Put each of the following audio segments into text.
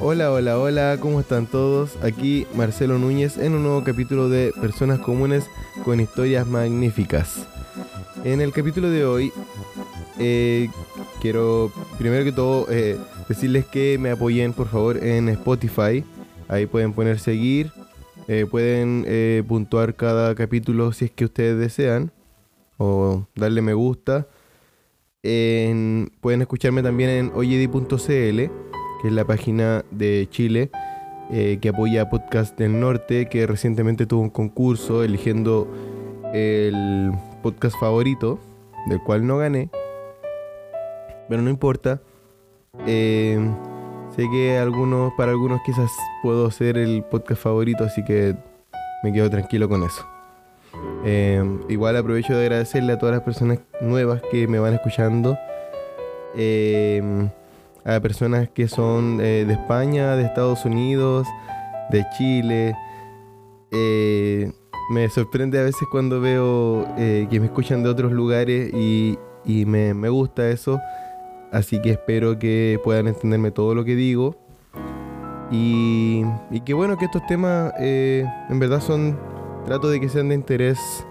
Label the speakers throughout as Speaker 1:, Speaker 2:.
Speaker 1: Hola, hola, hola, ¿cómo están todos? Aquí Marcelo Núñez en un nuevo capítulo de Personas Comunes con Historias Magníficas. En el capítulo de hoy eh, quiero primero que todo eh, decirles que me apoyen por favor en Spotify. Ahí pueden poner seguir, eh, pueden puntuar cada capítulo si es que ustedes desean o darle me gusta. pueden escucharme también en oyedi.cl que es la página de Chile eh, que apoya Podcast del Norte, que recientemente tuvo un concurso eligiendo el podcast favorito, del cual no gané, pero no importa. Eh, sé que algunos, para algunos quizás puedo ser el podcast favorito, así que me quedo tranquilo con eso. Eh, igual aprovecho de agradecerle a todas las personas nuevas que me van escuchando a personas que son eh, de España, de Estados Unidos, de Chile. Eh, me sorprende a veces cuando veo eh, que me escuchan de otros lugares y, me, gusta eso. Así que espero que puedan entenderme todo lo que digo. Y, que bueno, que estos temas en verdad son, trato de que sean de interés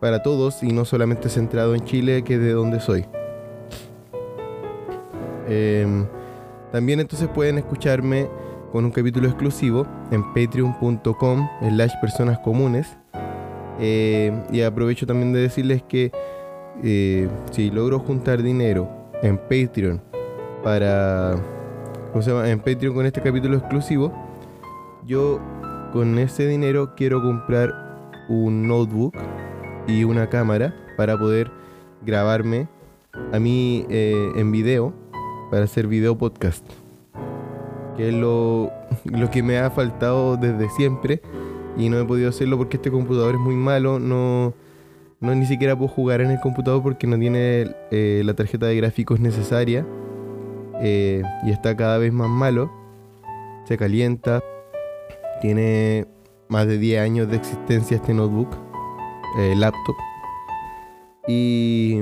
Speaker 1: para todos y no solamente centrado en Chile, que es de donde soy. Em, también entonces pueden escucharme con un capítulo exclusivo en patreon.com slash personas comunes. Eh, y aprovecho también de decirles que eh, si logro juntar dinero en Patreon para... ¿Cómo se? En Patreon con este capítulo exclusivo, yo con ese dinero quiero comprar un notebook y una cámara para poder grabarme a mí eh, en video para hacer video podcast. Que es lo, que me ha faltado desde siempre y no he podido hacerlo porque este computador es muy malo. No, no ni siquiera puedo jugar en el computador porque no tiene eh, la tarjeta de gráficos necesaria eh, y está cada vez más malo. Se calienta. Tiene más de 10 años de existencia este notebook, eh, laptop. Y,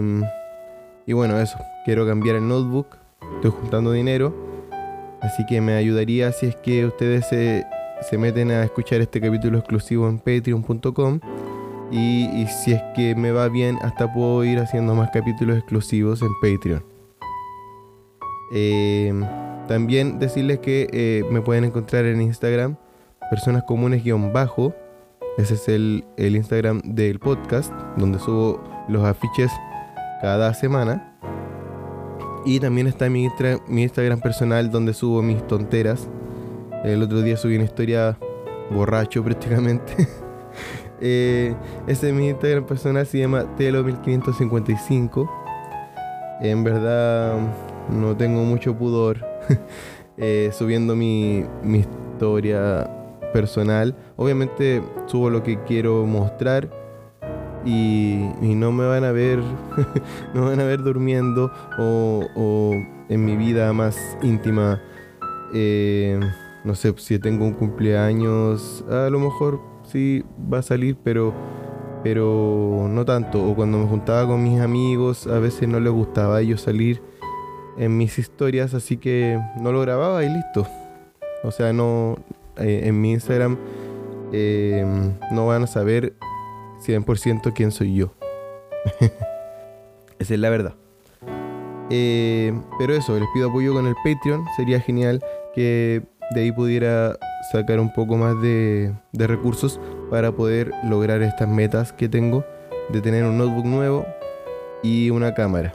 Speaker 1: y bueno, eso. Quiero cambiar el notebook estoy juntando dinero. Así que me ayudaría si es que ustedes se, meten a escuchar este capítulo exclusivo en patreon.com. Y, si es que me va bien, hasta puedo ir haciendo más capítulos exclusivos en Patreon. Em, también decirles que eh, me pueden encontrar en Instagram, personas comunes-bajo. Ese es el, el Instagram del podcast, donde subo los afiches cada semana. Y también está mi, mi Instagram personal donde subo mis tonteras. El otro día subí una historia borracho prácticamente. eh, ese es mi Instagram personal, se llama Telo1555. En verdad no tengo mucho pudor eh, subiendo mi, mi historia personal. Obviamente subo lo que quiero mostrar y, no me van a ver, no van a ver durmiendo o, en mi vida más íntima. Eh, no sé si tengo un cumpleaños, a lo mejor sí va a salir, pero, pero no tanto. O cuando me juntaba con mis amigos, a veces no les gustaba a ellos salir en mis historias, así que no lo grababa y listo. O sea, no eh, en mi Instagram eh, no van a saber 100% quién soy yo. Esa es la verdad. Eh, pero eso, les pido apoyo con el Patreon. Sería genial que de ahí pudiera sacar un poco más de, recursos para poder lograr estas metas que tengo de tener un notebook nuevo y una cámara.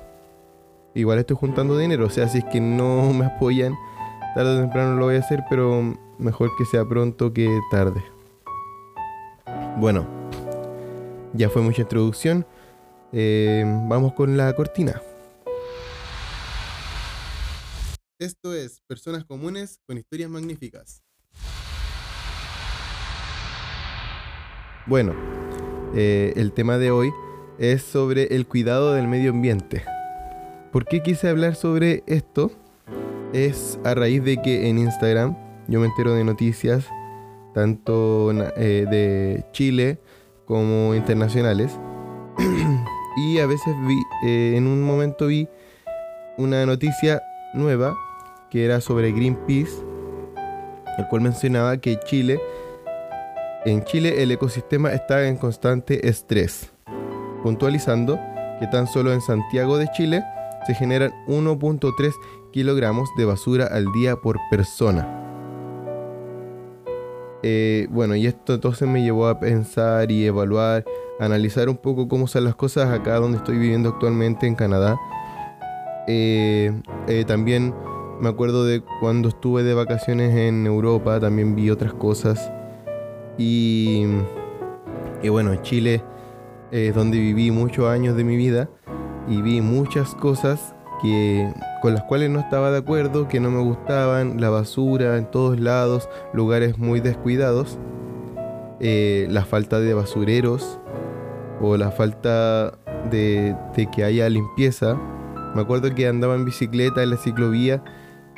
Speaker 1: Igual estoy juntando dinero, o sea, si es que no me apoyan, tarde o temprano lo voy a hacer, pero mejor que sea pronto que tarde. Bueno, ya fue mucha introducción. Eh, vamos con la cortina. Esto es Personas Comunes con Historias Magníficas. Bueno, eh, el tema de hoy es sobre el cuidado del medio ambiente. ¿Por qué quise hablar sobre esto? Es a raíz de que en Instagram yo me entero de noticias tanto eh, de Chile como internacionales. y a veces vi, eh, en un momento vi una noticia nueva que era sobre Greenpeace, el cual mencionaba que Chile, en Chile el ecosistema está en constante estrés, puntualizando que tan solo en Santiago de Chile se generan 1.3 kilogramos de basura al día por persona. Eh, bueno, y esto entonces me llevó a pensar y evaluar, analizar un poco cómo son las cosas acá donde estoy viviendo actualmente en Canadá. Eh, eh, también me acuerdo de cuando estuve de vacaciones en Europa, también vi otras cosas. Y, y bueno, Chile es donde viví muchos años de mi vida y vi muchas cosas que con las cuales no estaba de acuerdo, que no me gustaban, la basura en todos lados, lugares muy descuidados, eh, la falta de basureros o la falta de, que haya limpieza. Me acuerdo que andaba en bicicleta en la ciclovía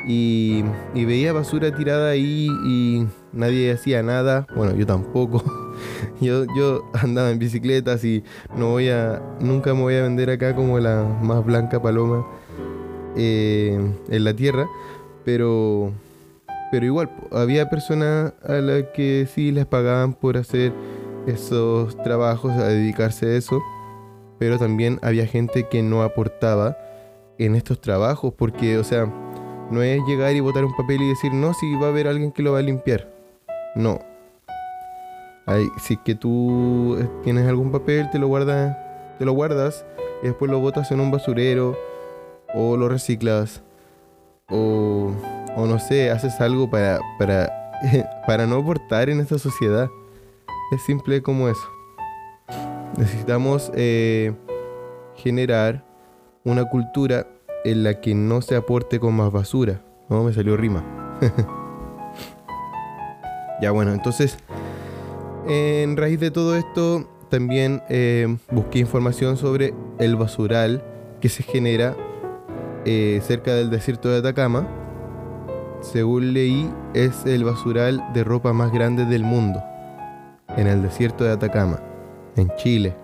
Speaker 1: y, y veía basura tirada ahí y nadie hacía nada. Bueno, yo tampoco. yo, yo andaba en bicicleta y no voy a, nunca me voy a vender acá como la más blanca paloma eh, en la tierra, pero, pero igual había personas a las que sí les pagaban por hacer esos trabajos, a dedicarse a eso, pero también había gente que no aportaba en estos trabajos, porque, o sea, no es llegar y botar un papel y decir, no, si va a haber alguien que lo va a limpiar. No. si que tú tienes algún papel, te lo guardas, te lo guardas y después lo botas en un basurero o lo reciclas o, o no sé, haces algo para, para, para no aportar en esta sociedad. Es simple como eso. Necesitamos eh, generar una cultura en la que no se aporte con más basura. No, me salió rima. ya bueno, entonces, en raíz de todo esto, también eh, busqué información sobre el basural que se genera eh, cerca del desierto de Atacama. Según leí, es el basural de ropa más grande del mundo, en el desierto de Atacama, en Chile.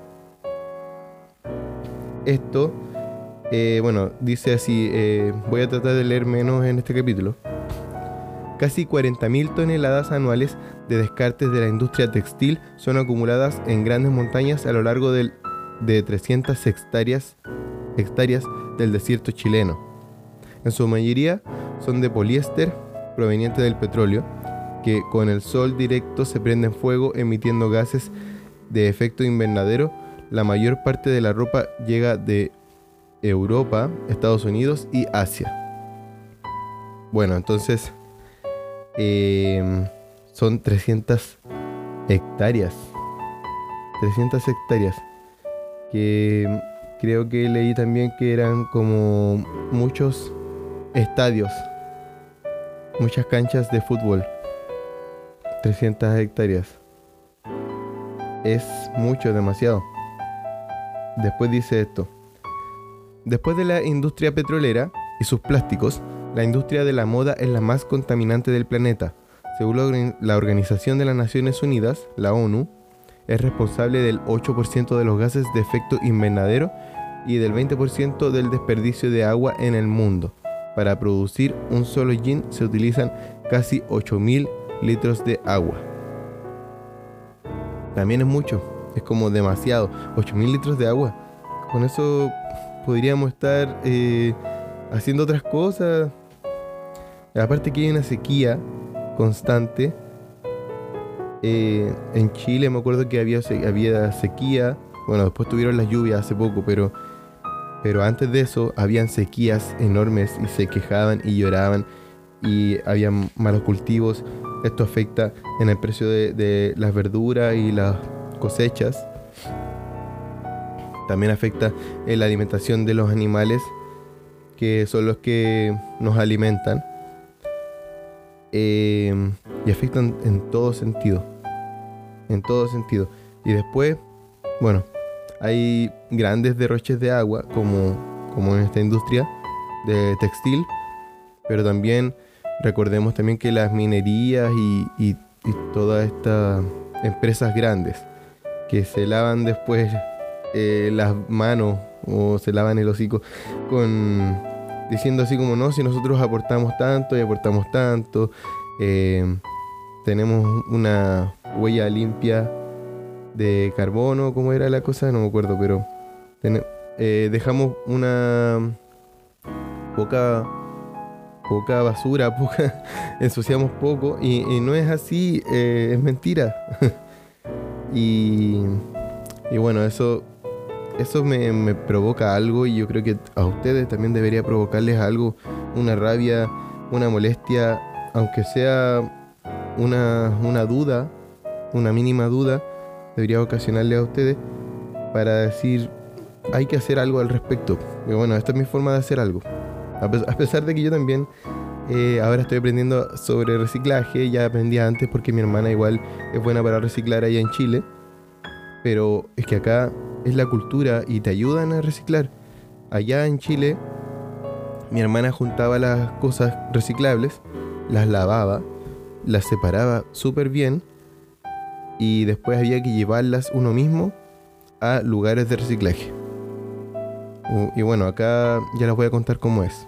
Speaker 1: Esto, eh, bueno, dice así, eh, voy a tratar de leer menos en este capítulo. Casi 40.000 toneladas anuales de descartes de la industria textil son acumuladas en grandes montañas a lo largo de 300 hectáreas, hectáreas del desierto chileno. En su mayoría son de poliéster proveniente del petróleo, que con el sol directo se prende en fuego emitiendo gases de efecto invernadero. La mayor parte de la ropa llega de Europa, Estados Unidos y Asia. Bueno, entonces em, son 300 hectáreas. 300 hectáreas. Que creo que leí también que eran como muchos estadios, muchas canchas de fútbol, 300 hectáreas. Es mucho, demasiado. Después dice esto. Después de la industria petrolera y sus plásticos, la industria de la moda es la más contaminante del planeta. Según la Organización de las Naciones Unidas, la ONU, es responsable del 8% de los gases de efecto invernadero y del 20% del desperdicio de agua en el mundo. Para producir un solo gin se utilizan casi 8.000 litros de agua. También es mucho, es como demasiado. 8.000 litros de agua. Con eso podríamos estar eh, haciendo otras cosas. Aparte que hay una sequía constante. Eh, en Chile me acuerdo que había, había sequía. Bueno, después tuvieron las lluvias hace poco, pero pero antes de eso habían sequías enormes y se quejaban y lloraban y había malos cultivos. Esto afecta en el precio de, las verduras y las cosechas. También afecta en la alimentación de los animales, que son los que nos alimentan. Em, y afectan en todo sentido. En todo sentido. Y después, bueno, hay grandes derroches de agua, como, como en esta industria de textil, pero también recordemos también que las minerías y, y, todas estas empresas grandes que se lavan después eh, las manos o se lavan el hocico con diciendo así como no, si nosotros aportamos tanto y aportamos tanto, eh, tenemos una huella limpia de carbono, ¿cómo era la cosa? No me acuerdo, pero eh, dejamos una poca poca basura, poca, ensuciamos poco y, no es así, es mentira. y, y, bueno, eso, eso me, provoca algo y yo creo que a ustedes también debería provocarles algo, una rabia, una molestia, aunque sea una, duda, una mínima duda, debería ocasionarle a ustedes para decir, hay que hacer algo al respecto. Bueno, esta es mi forma de hacer algo. A pesar de que yo también eh, ahora estoy aprendiendo sobre reciclaje, ya aprendí antes porque mi hermana igual es buena para reciclar allá en Chile, pero es que acá es la cultura y te ayudan a reciclar. Allá en Chile mi hermana juntaba las cosas reciclables, las lavaba, las separaba súper bien y después había que llevarlas uno mismo a lugares de reciclaje. Y bueno, acá ya les voy a contar cómo es.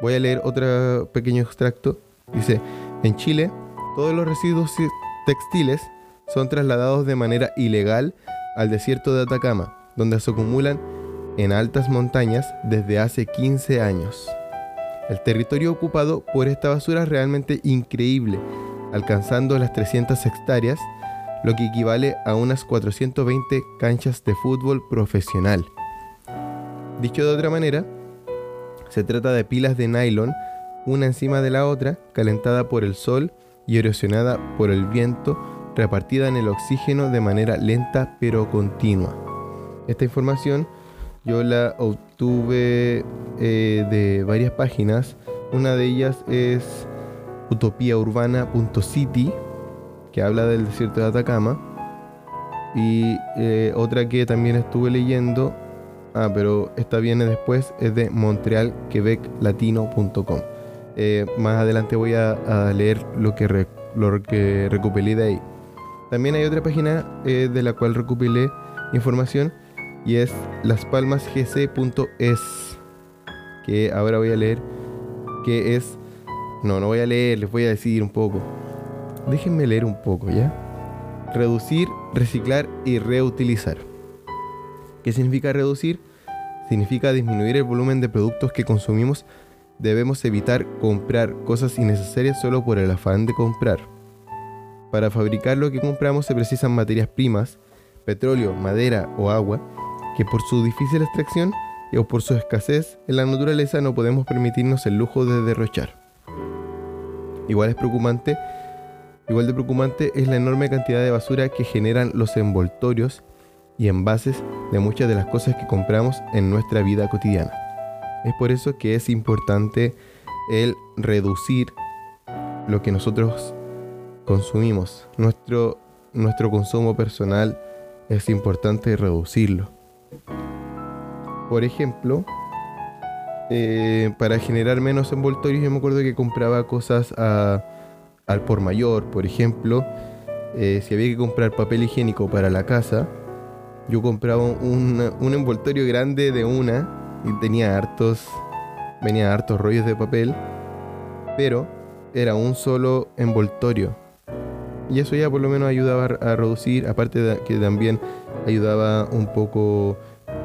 Speaker 1: Voy a leer otro pequeño extracto. Dice, en Chile, todos los residuos textiles son trasladados de manera ilegal al desierto de Atacama, donde se acumulan en altas montañas desde hace 15 años. El territorio ocupado por esta basura es realmente increíble, alcanzando las 300 hectáreas, lo que equivale a unas 420 canchas de fútbol profesional. Dicho de otra manera, se trata de pilas de nylon, una encima de la otra, calentada por el sol y erosionada por el viento, repartida en el oxígeno de manera lenta pero continua. Esta información yo la obtuve eh, de varias páginas. Una de ellas es utopiaurbana.city, que habla del desierto de Atacama. Y eh, otra que también estuve leyendo Ah, pero esta viene después, es de montrealquebeclatino.com. Eh, más adelante voy a, leer lo que, lo que recopilé de ahí. También hay otra página eh, de la cual recopilé información y es laspalmasgc.es que ahora voy a leer que es no no voy a leer les voy a decir un poco déjenme leer un poco ya reducir reciclar y reutilizar ¿Qué significa reducir? Significa disminuir el volumen de productos que consumimos. Debemos evitar comprar cosas innecesarias solo por el afán de comprar. Para fabricar lo que compramos se precisan materias primas, petróleo, madera o agua, que por su difícil extracción o por su escasez en la naturaleza no podemos permitirnos el lujo de derrochar. Igual es preocupante, igual de preocupante es la enorme cantidad de basura que generan los envoltorios y envases de muchas de las cosas que compramos en nuestra vida cotidiana. Es por eso que es importante el reducir lo que nosotros consumimos. Nuestro, nuestro consumo personal es importante reducirlo. Por ejemplo, eh, para generar menos envoltorios, yo me acuerdo que compraba cosas al por mayor, por ejemplo, eh, si había que comprar papel higiénico para la casa, yo compraba un, envoltorio grande de una y tenía hartos, venía hartos rollos de papel, pero era un solo envoltorio. Y eso ya por lo menos ayudaba a reducir, aparte de que también ayudaba un poco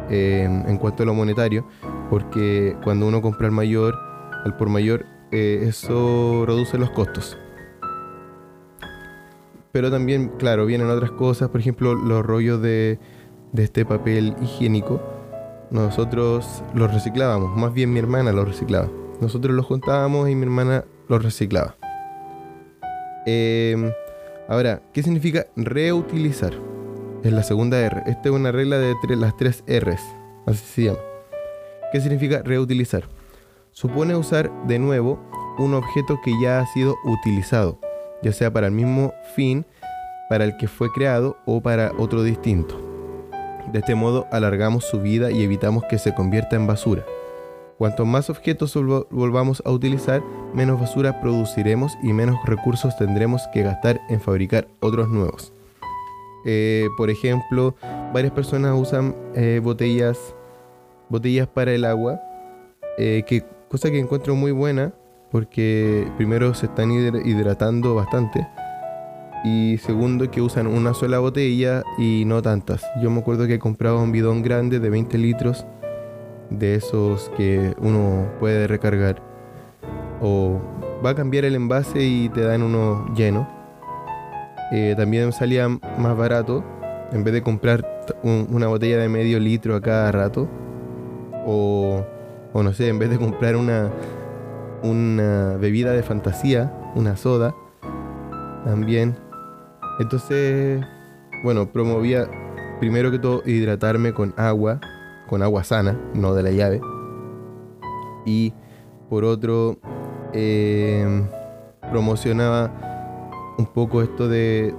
Speaker 1: eh, en cuanto a lo monetario, porque cuando uno compra al mayor, al por mayor, eh, eso reduce los costos. Pero también, claro, vienen otras cosas, por ejemplo, los rollos de, de este papel higiénico, nosotros lo reciclábamos, más bien mi hermana lo reciclaba. Nosotros lo juntábamos y mi hermana lo reciclaba. Em, ahora, ¿qué significa reutilizar? Es la segunda R. Esta es una regla de las tres R's, así se llama. ¿Qué significa reutilizar? Supone usar de nuevo un objeto que ya ha sido utilizado, ya sea para el mismo fin para el que fue creado o para otro distinto. De este modo alargamos su vida y evitamos que se convierta en basura. Cuanto más objetos volvamos a utilizar, menos basura produciremos y menos recursos tendremos que gastar en fabricar otros nuevos. Eh, por ejemplo, varias personas usan eh, botellas, botellas para el agua, eh, que, cosa que encuentro muy buena porque primero se están hidratando bastante y segundo que usan una sola botella y no tantas. Yo me acuerdo que compraba un bidón grande de 20 litros de esos que uno puede recargar o va a cambiar el envase y te dan uno lleno. Eh, también salía más barato en vez de comprar una botella de medio litro a cada rato o, o no sé, en vez de comprar una, una bebida de fantasía, una soda, también entonces, bueno, promovía primero que todo hidratarme con agua, con agua sana, no de la llave. Y por otro, em, promocionaba un poco esto de,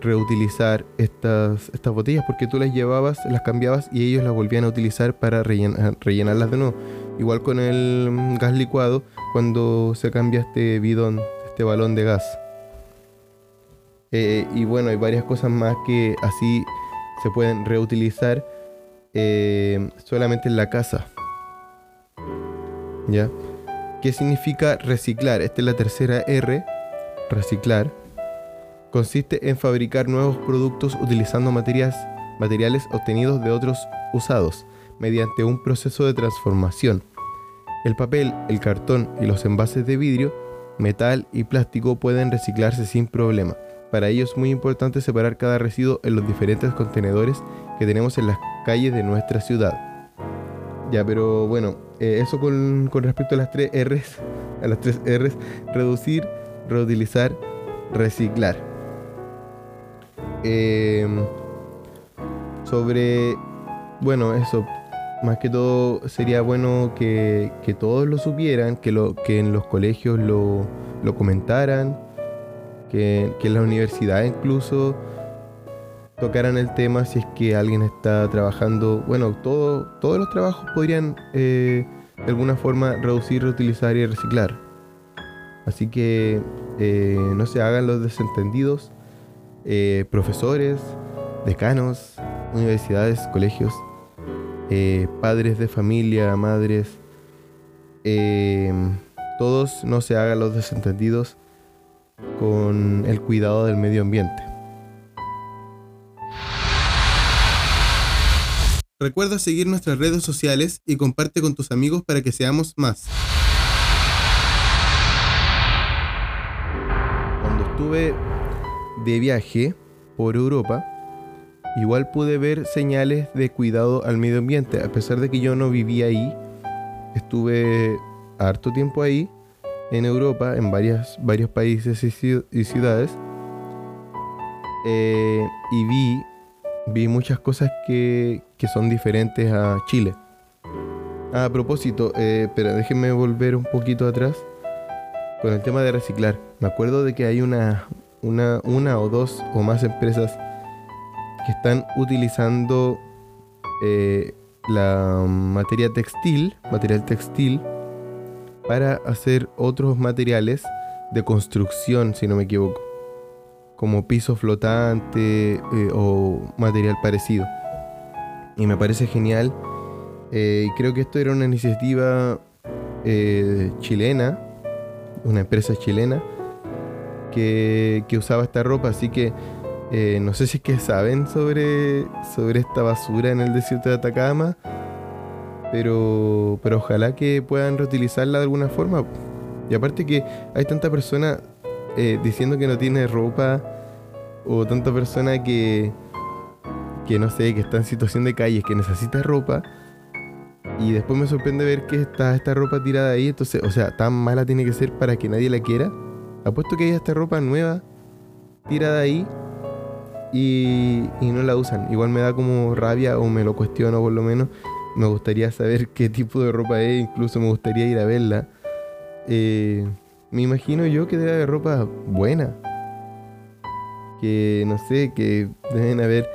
Speaker 1: reutilizar estas, estas botellas, porque tú las llevabas, las cambiabas y ellos las volvían a utilizar para rellenarlas de nuevo. Igual con el gas licuado, cuando se cambia este bidón, este balón de gas. Eh, y bueno, hay varias cosas más que así se pueden reutilizar eh, solamente en la casa. ¿Ya? ¿Qué significa reciclar? Esta es la tercera R, reciclar. Consiste en fabricar nuevos productos utilizando materiales obtenidos de otros usados mediante un proceso de transformación. El papel, el cartón y los envases de vidrio, metal y plástico pueden reciclarse sin problema. Para ello es muy importante separar cada residuo en los diferentes contenedores que tenemos en las calles de nuestra ciudad. Ya, pero bueno, eh, eso con, respecto a las tres R's, a las tres R's, reducir, reutilizar, reciclar. Em, sobre, bueno, eso, más que todo sería bueno que, todos lo supieran, que, lo, que en los colegios lo, lo comentaran que, en la universidad incluso tocaran el tema si es que alguien está trabajando, bueno, todo, todos los trabajos podrían eh, de alguna forma reducir, reutilizar y reciclar. Así que eh, no se hagan los desentendidos, eh, profesores, decanos, universidades, colegios, padres de familia, madres, todos no se hagan los desentendidos con el cuidado del medio ambiente. Recuerda seguir nuestras redes sociales y comparte con tus amigos para que seamos más. Cuando estuve de viaje por Europa, igual pude ver señales de cuidado al medio ambiente, a pesar de que yo no vivía ahí, estuve harto tiempo ahí en Europa, en varias, varios países y, ciudades, eh, y vi, vi muchas cosas que, son diferentes a Chile. A propósito, eh, pero déjenme volver un poquito atrás con el tema de reciclar. Me acuerdo de que hay una, una, una o dos o más empresas que están utilizando eh, la materia textil, material textil, para hacer otros materiales de construcción, si no me equivoco, como piso flotante eh, o material parecido. Y me parece genial. Eh, y creo que esto era una iniciativa eh, chilena, una empresa chilena, que, que, usaba esta ropa. Así que no sé si es que saben sobre, sobre esta basura en el desierto de Atacama pero, pero ojalá que puedan reutilizarla de alguna forma. Y aparte que hay tanta persona eh, diciendo que no tiene ropa o tanta persona que, que no sé, que está en situación de calle, que necesita ropa. Y después me sorprende ver que está esta ropa tirada ahí. Entonces, o sea, tan mala tiene que ser para que nadie la quiera. Apuesto que hay esta ropa nueva tirada ahí y, y no la usan. Igual me da como rabia o me lo cuestiono por lo menos me gustaría saber qué tipo de ropa es, incluso me gustaría ir a verla. Eh, me imagino yo que debe haber ropa buena. Que no sé, que deben haber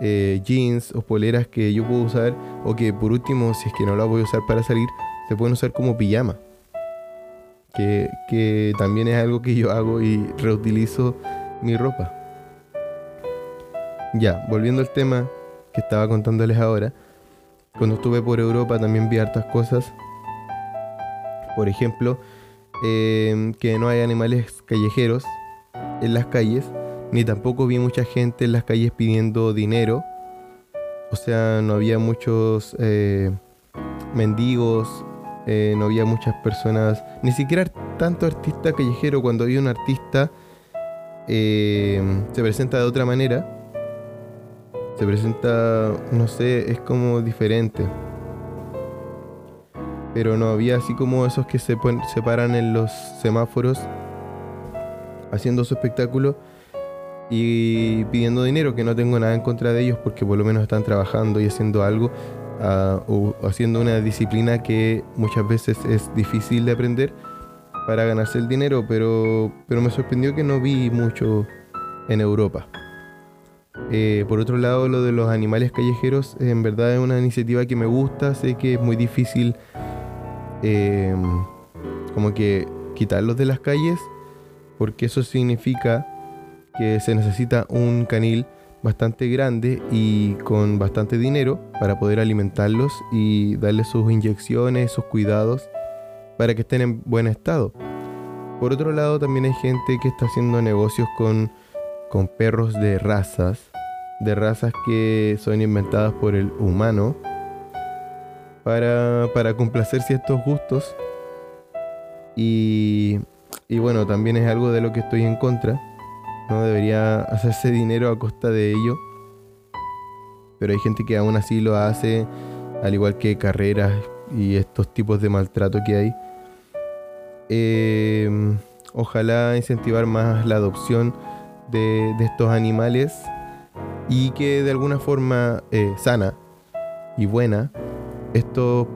Speaker 1: eh, jeans o poleras que yo puedo usar. O que por último, si es que no la voy a usar para salir, se pueden usar como pijama. Que, que también es algo que yo hago y reutilizo mi ropa. Ya, volviendo al tema que estaba contándoles ahora, cuando estuve por Europa también vi hartas cosas. Por ejemplo, eh, que no hay animales callejeros en las calles, ni tampoco vi mucha gente en las calles pidiendo dinero. O sea, no había muchos eh, mendigos, eh, no había muchas personas, ni siquiera tanto artista callejero. Cuando hay un artista, se presenta de otra manera se presenta, no sé, es como diferente. Pero no había así como esos que se, se paran en los semáforos haciendo su espectáculo y pidiendo dinero, que no tengo nada en contra de ellos porque por lo menos están trabajando y haciendo algo uh, o haciendo una disciplina que muchas veces es difícil de aprender para ganarse el dinero, pero, pero me sorprendió que no vi mucho en Europa. Eh, por otro lado, lo de los animales callejeros, en verdad es una iniciativa que me gusta. Sé que es muy difícil em, como que quitarlos de las calles, porque eso significa que se necesita un canil bastante grande y con bastante dinero para poder alimentarlos y darles sus inyecciones, sus cuidados para que estén en buen estado. Por otro lado, también hay gente que está haciendo negocios con, con perros de razas de razas que son inventadas por el humano para, para complacer ciertos gustos. Y, y bueno, también es algo de lo que estoy en contra. No debería hacerse dinero a costa de ello. Pero hay gente que aún así lo hace, al igual que carreras y estos tipos de maltrato que hay. Eh, ojalá incentivar más la adopción de, de estos animales y que de alguna forma eh, sana y buena estos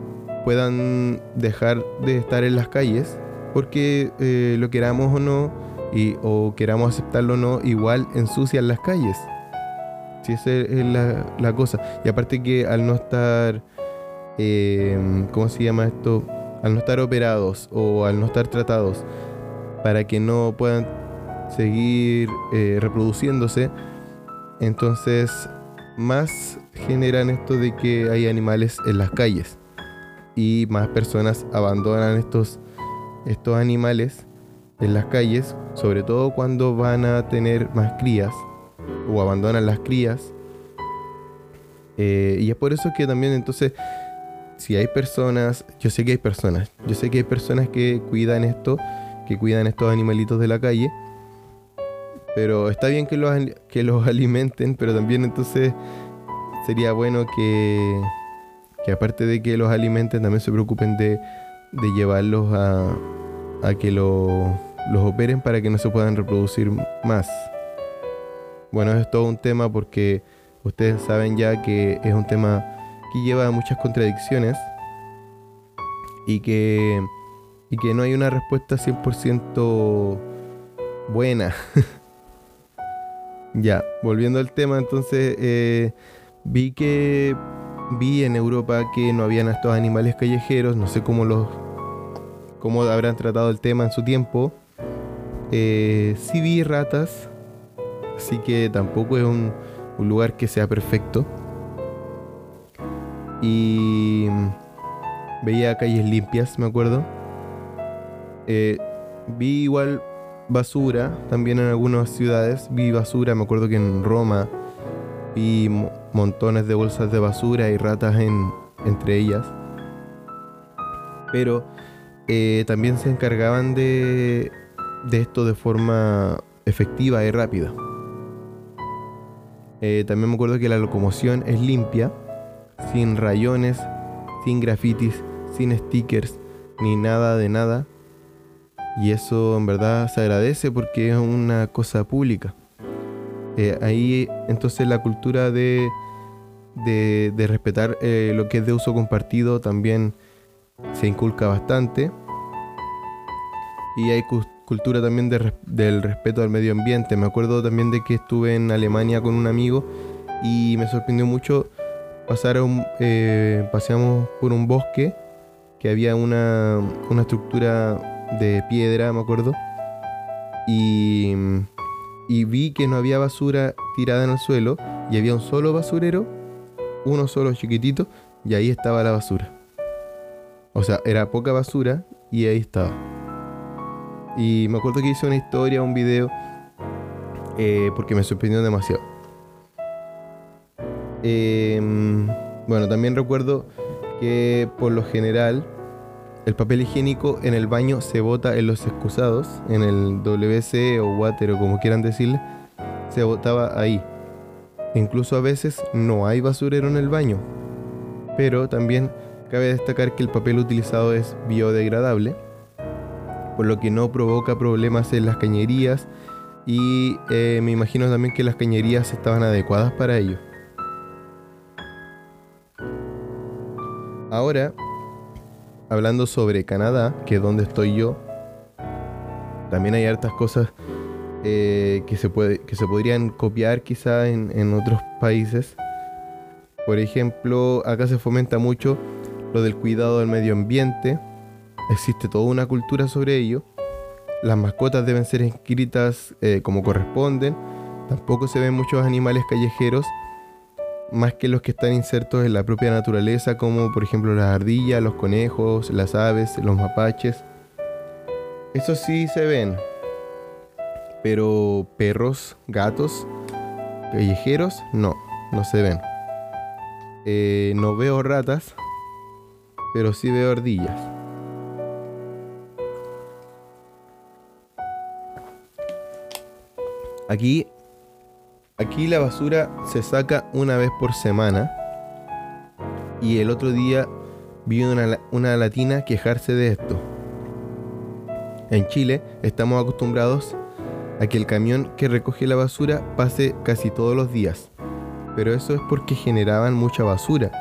Speaker 1: puedan dejar de estar en las calles porque eh, lo queramos o no y, o queramos aceptarlo o no igual ensucian las calles si esa es la, la cosa y aparte que al no estar eh, ¿cómo se llama esto? al no estar operados o al no estar tratados para que no puedan seguir reproduciéndose entonces, más generan esto de que hay animales en las calles y más personas abandonan estos, estos animales en las calles, sobre todo cuando van a tener más crías o abandonan las crías. Eh, y es por eso que también entonces, si hay personas, yo sé que hay personas, yo sé que hay personas que cuidan esto, que cuidan estos animalitos de la calle, pero está bien que los, que los alimenten, pero también entonces sería bueno que, que aparte de que los alimenten, también se preocupen de, de llevarlos a, a que lo, los operen para que no se puedan reproducir más. Bueno, es todo un tema porque ustedes saben ya que es un tema que lleva muchas contradicciones y que, y que no hay una respuesta 100% buena. Ya, volviendo al tema, entonces eh, vi que vi en Europa que no habían estos animales callejeros, no sé cómo los cómo habrán tratado el tema en su tiempo. Eh, sí vi ratas, así que tampoco es un, lugar que sea perfecto. Y veía calles limpias, me acuerdo. Eh, vi igual basura también en algunas ciudades. Vi basura, me acuerdo que en Roma vi montones de bolsas de basura y ratas en, entre ellas. Pero eh, también se encargaban de, de esto de forma efectiva y rápida. Eh, también me acuerdo que la locomoción es limpia, sin rayones, sin grafitis, sin stickers, ni nada de nada. Y eso en verdad se agradece porque es una cosa pública. Eh, ahí entonces la cultura de, de, respetar eh, lo que es de uso compartido también se inculca bastante. Y hay cultura también del respeto al medio ambiente. Me acuerdo también de que estuve en Alemania con un amigo y me sorprendió mucho pasar un, eh, paseamos por un bosque que había una, una estructura de piedra, me acuerdo. Y, y vi que no había basura tirada en el suelo y había un solo basurero, uno solo chiquitito, y ahí estaba la basura. O sea, era poca basura y ahí estaba. Y me acuerdo que hice una historia, un video, eh, porque me sorprendió demasiado. Em, bueno, también recuerdo que por lo general el papel higiénico en el baño se bota en los excusados, en el WC o water o como quieran decirle, se botaba ahí. Incluso a veces no hay basurero en el baño. Pero también cabe destacar que el papel utilizado es biodegradable, por lo que no provoca problemas en las cañerías y eh, me imagino también que las cañerías estaban adecuadas para ello. Ahora, hablando sobre Canadá, que es donde estoy yo, también hay hartas cosas eh, que, se puede, que se podrían copiar quizá en, en otros países. Por ejemplo, acá se fomenta mucho lo del cuidado del medio ambiente. Existe toda una cultura sobre ello. Las mascotas deben ser inscritas eh, como corresponden. Tampoco se ven muchos animales callejeros más que los que están insertos en la propia naturaleza, como por ejemplo las ardillas, los conejos, las aves, los mapaches. Eso sí se ven, pero perros, gatos, callejeros, no, no se ven. Eh, no veo ratas, pero sí veo ardillas. Aquí Aquí la basura se saca una vez por semana. Y el otro día vi una, una latina quejarse de esto. En Chile estamos acostumbrados a que el camión que recoge la basura pase casi todos los días. Pero eso es porque generaban mucha basura.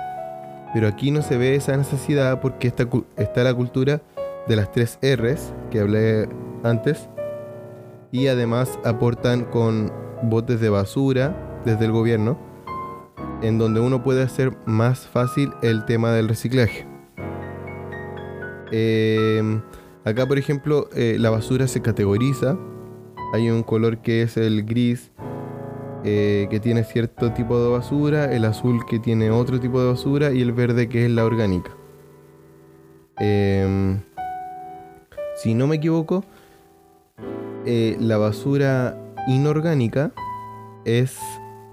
Speaker 1: Pero aquí no se ve esa necesidad porque está, está la cultura de las tres R's que hablé antes. Y además aportan con botes de basura desde el gobierno, en donde uno puede hacer más fácil el tema del reciclaje. Em, acá, por ejemplo, eh, la basura se categoriza. Hay un color que es el gris, eh, que tiene cierto tipo de basura, el azul que tiene otro tipo de basura y el verde que es la orgánica. Em, si no me equivoco, eh, la basura inorgánica es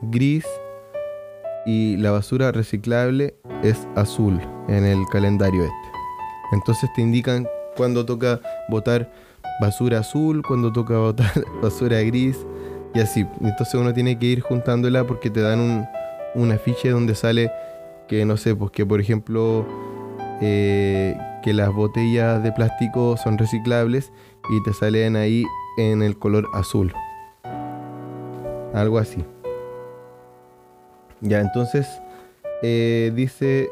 Speaker 1: gris y la basura reciclable es azul en el calendario este. Entonces te indican cuando toca botar basura azul, cuando toca botar basura gris y así. Entonces uno tiene que ir juntándola porque te dan un, un afiche donde sale que no sé, pues que por ejemplo eh, que las botellas de plástico son reciclables y te salen ahí en el color azul. Algo así. Ya, entonces eh, dice,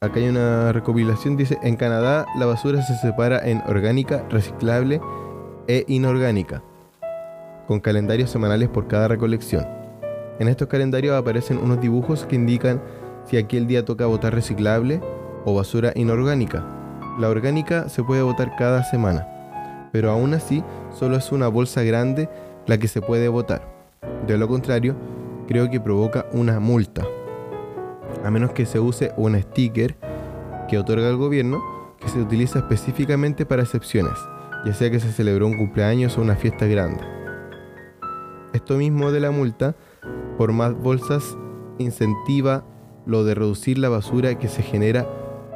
Speaker 1: acá hay una recopilación, dice, en Canadá la basura se separa en orgánica, reciclable e inorgánica, con calendarios semanales por cada recolección. En estos calendarios aparecen unos dibujos que indican si aquel día toca botar reciclable o basura inorgánica. La orgánica se puede botar cada semana, pero aún así solo es una bolsa grande la que se puede votar. De lo contrario, creo que provoca una multa. A menos que se use un sticker que otorga el gobierno que se utiliza específicamente para excepciones, ya sea que se celebró un cumpleaños o una fiesta grande. Esto mismo de la multa por más bolsas incentiva lo de reducir la basura que se genera,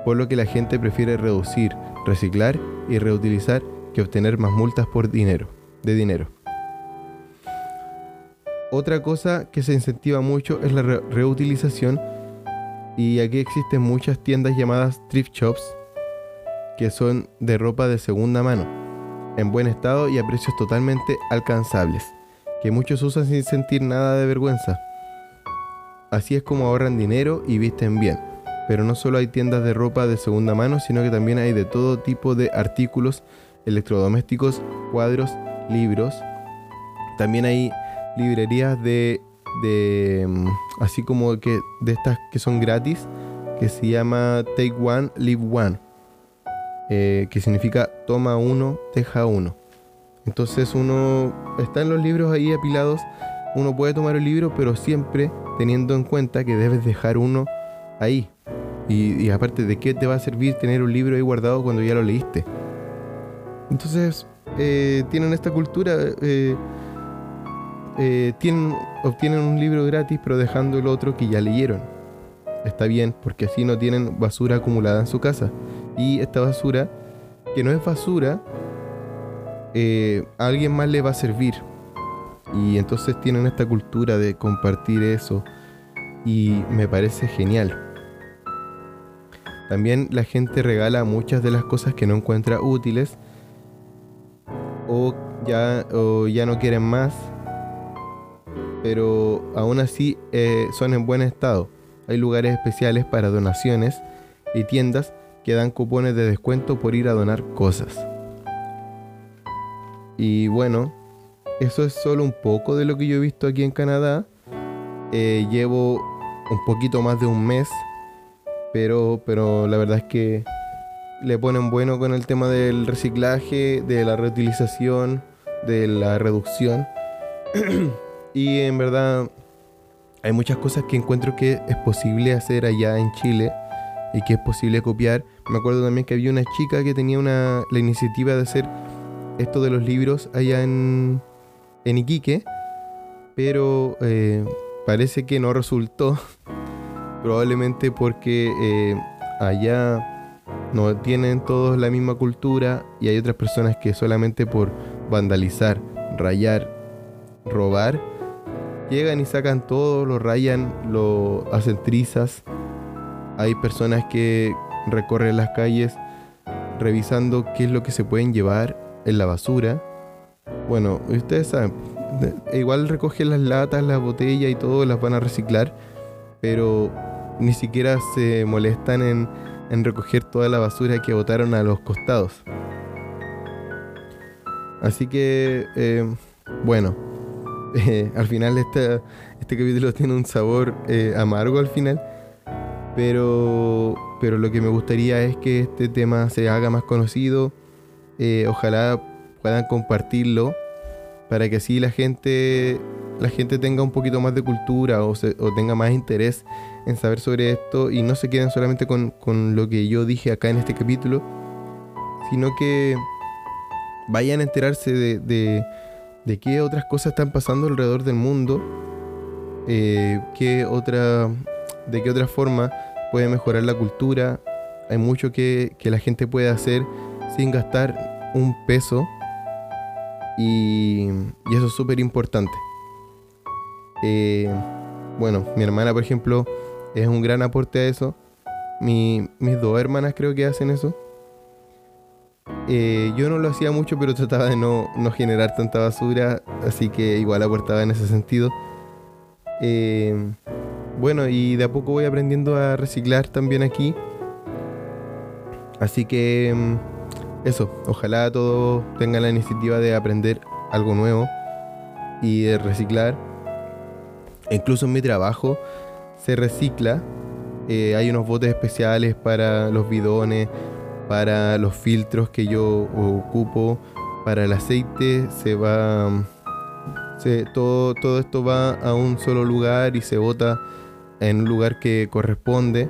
Speaker 1: por lo que la gente prefiere reducir, reciclar y reutilizar que obtener más multas por dinero, de dinero. Otra cosa que se incentiva mucho es la reutilización y aquí existen muchas tiendas llamadas thrift shops que son de ropa de segunda mano, en buen estado y a precios totalmente alcanzables, que muchos usan sin sentir nada de vergüenza. Así es como ahorran dinero y visten bien. Pero no solo hay tiendas de ropa de segunda mano, sino que también hay de todo tipo de artículos electrodomésticos, cuadros, libros. También hay librerías de, de mm, así como que de estas que son gratis, que se llama Take One, Live One, eh, que significa toma uno, deja uno. Entonces uno está en los libros ahí apilados, uno puede tomar el libro, pero siempre teniendo en cuenta que debes dejar uno ahí. Y, aparte, ¿de qué te va a servir tener un libro ahí guardado cuando ya lo leíste? Entonces, eh, tienen esta cultura, eh, eh, tienen, obtienen un libro gratis, pero dejando el otro que ya leyeron. Está bien, porque así no tienen basura acumulada en su casa. Y esta basura, que no es basura, a alguien más le va a servir. Y entonces tienen esta cultura de compartir eso. Y me parece genial. También la gente regala muchas de las cosas que no encuentra útiles o ya, ya no quieren más, pero aún así eh, son en buen estado. Hay lugares especiales para donaciones y tiendas que dan cupones de descuento por ir a donar cosas. Y bueno, eso es solo un poco de lo que yo he visto aquí en Canadá. Eh, llevo un poquito más de un mes pero, pero la verdad es que le ponen bueno con el tema del reciclaje, de la reutilización, de la reducción. y en verdad hay muchas cosas que encuentro que es posible hacer allá en Chile y que es posible copiar. Me acuerdo también que había una chica que tenía una, la iniciativa de hacer esto de los libros allá en, en Iquique, pero eh, parece que no resultó. Probablemente porque eh, allá no tienen todos la misma cultura y hay otras personas que solamente por vandalizar, rayar, robar, llegan y sacan todo, lo rayan, lo hacen trizas. Hay personas que recorren las calles revisando qué es lo que se pueden llevar en la basura. Bueno, ustedes saben, igual recogen las latas, las botellas y todo, las van a reciclar, pero ni siquiera se molestan en, recoger toda la basura que botaron a los costados. Así que, eh, bueno, eh, al final este, este capítulo tiene un sabor eh, amargo al final, pero, pero lo que me gustaría es que este tema se haga más conocido, ojalá puedan compartirlo para que así la gente, la gente tenga un poquito más de cultura o, o tenga más interés en saber sobre esto y no se queden solamente con, lo que yo dije acá en este capítulo, sino que vayan a enterarse de, de, qué otras cosas están pasando alrededor del mundo, eh, qué otra, de qué otra forma puede mejorar la cultura. Hay mucho que, la gente puede hacer sin gastar un peso y, eso es súper importante. Eh, bueno, mi hermana, por ejemplo, es un gran aporte a eso. mis dos hermanas creo que hacen eso. Eh, yo no lo hacía mucho, pero trataba de no, generar tanta basura, así que igual aportaba en ese sentido. Eh, bueno, y de a poco voy aprendiendo a reciclar también aquí. Así que mm, eso, ojalá todos tengan la iniciativa de aprender algo nuevo y de reciclar. incluso en mi trabajo se recicla. Eh, hay unos botes especiales para los bidones, para los filtros que yo ocupo, para el aceite. Se va. todo, todo esto va a un solo lugar y se bota en un lugar que corresponde.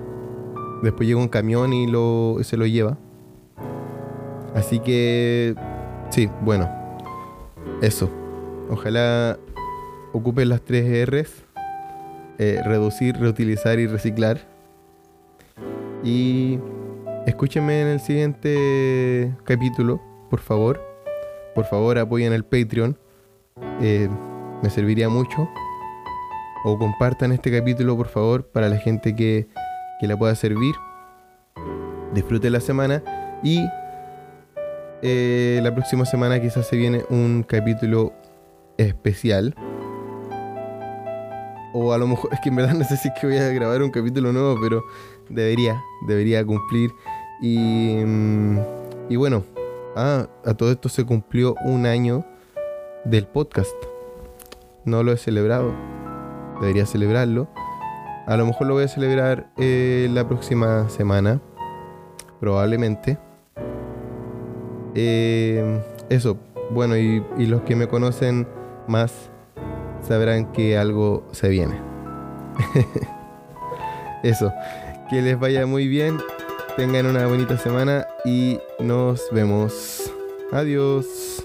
Speaker 1: Después llega un camión y lo, se lo lleva. Así que, sí, bueno, eso. Ojalá ocupen las tres R's eh, reducir, reutilizar y reciclar. Y escúchenme en el siguiente capítulo, por favor. Por favor, apoyen el Patreon. Eh, me serviría mucho. O compartan este capítulo, por favor, para la gente que, que la pueda servir. Disfrute la semana. Y eh, la próxima semana quizás se viene un capítulo especial o a lo mejor, es que en verdad no sé si es que voy a grabar un capítulo nuevo, pero debería, debería cumplir. Y, mm, y bueno, ah, a todo esto se cumplió un año del podcast. No lo he celebrado. Debería celebrarlo. A lo mejor lo voy a celebrar eh, la próxima semana. Probablemente. Eh, eso, bueno, y, y los que me conocen más sabrán que algo se viene. Eso, que les vaya muy bien, tengan una bonita semana y nos vemos. Adiós.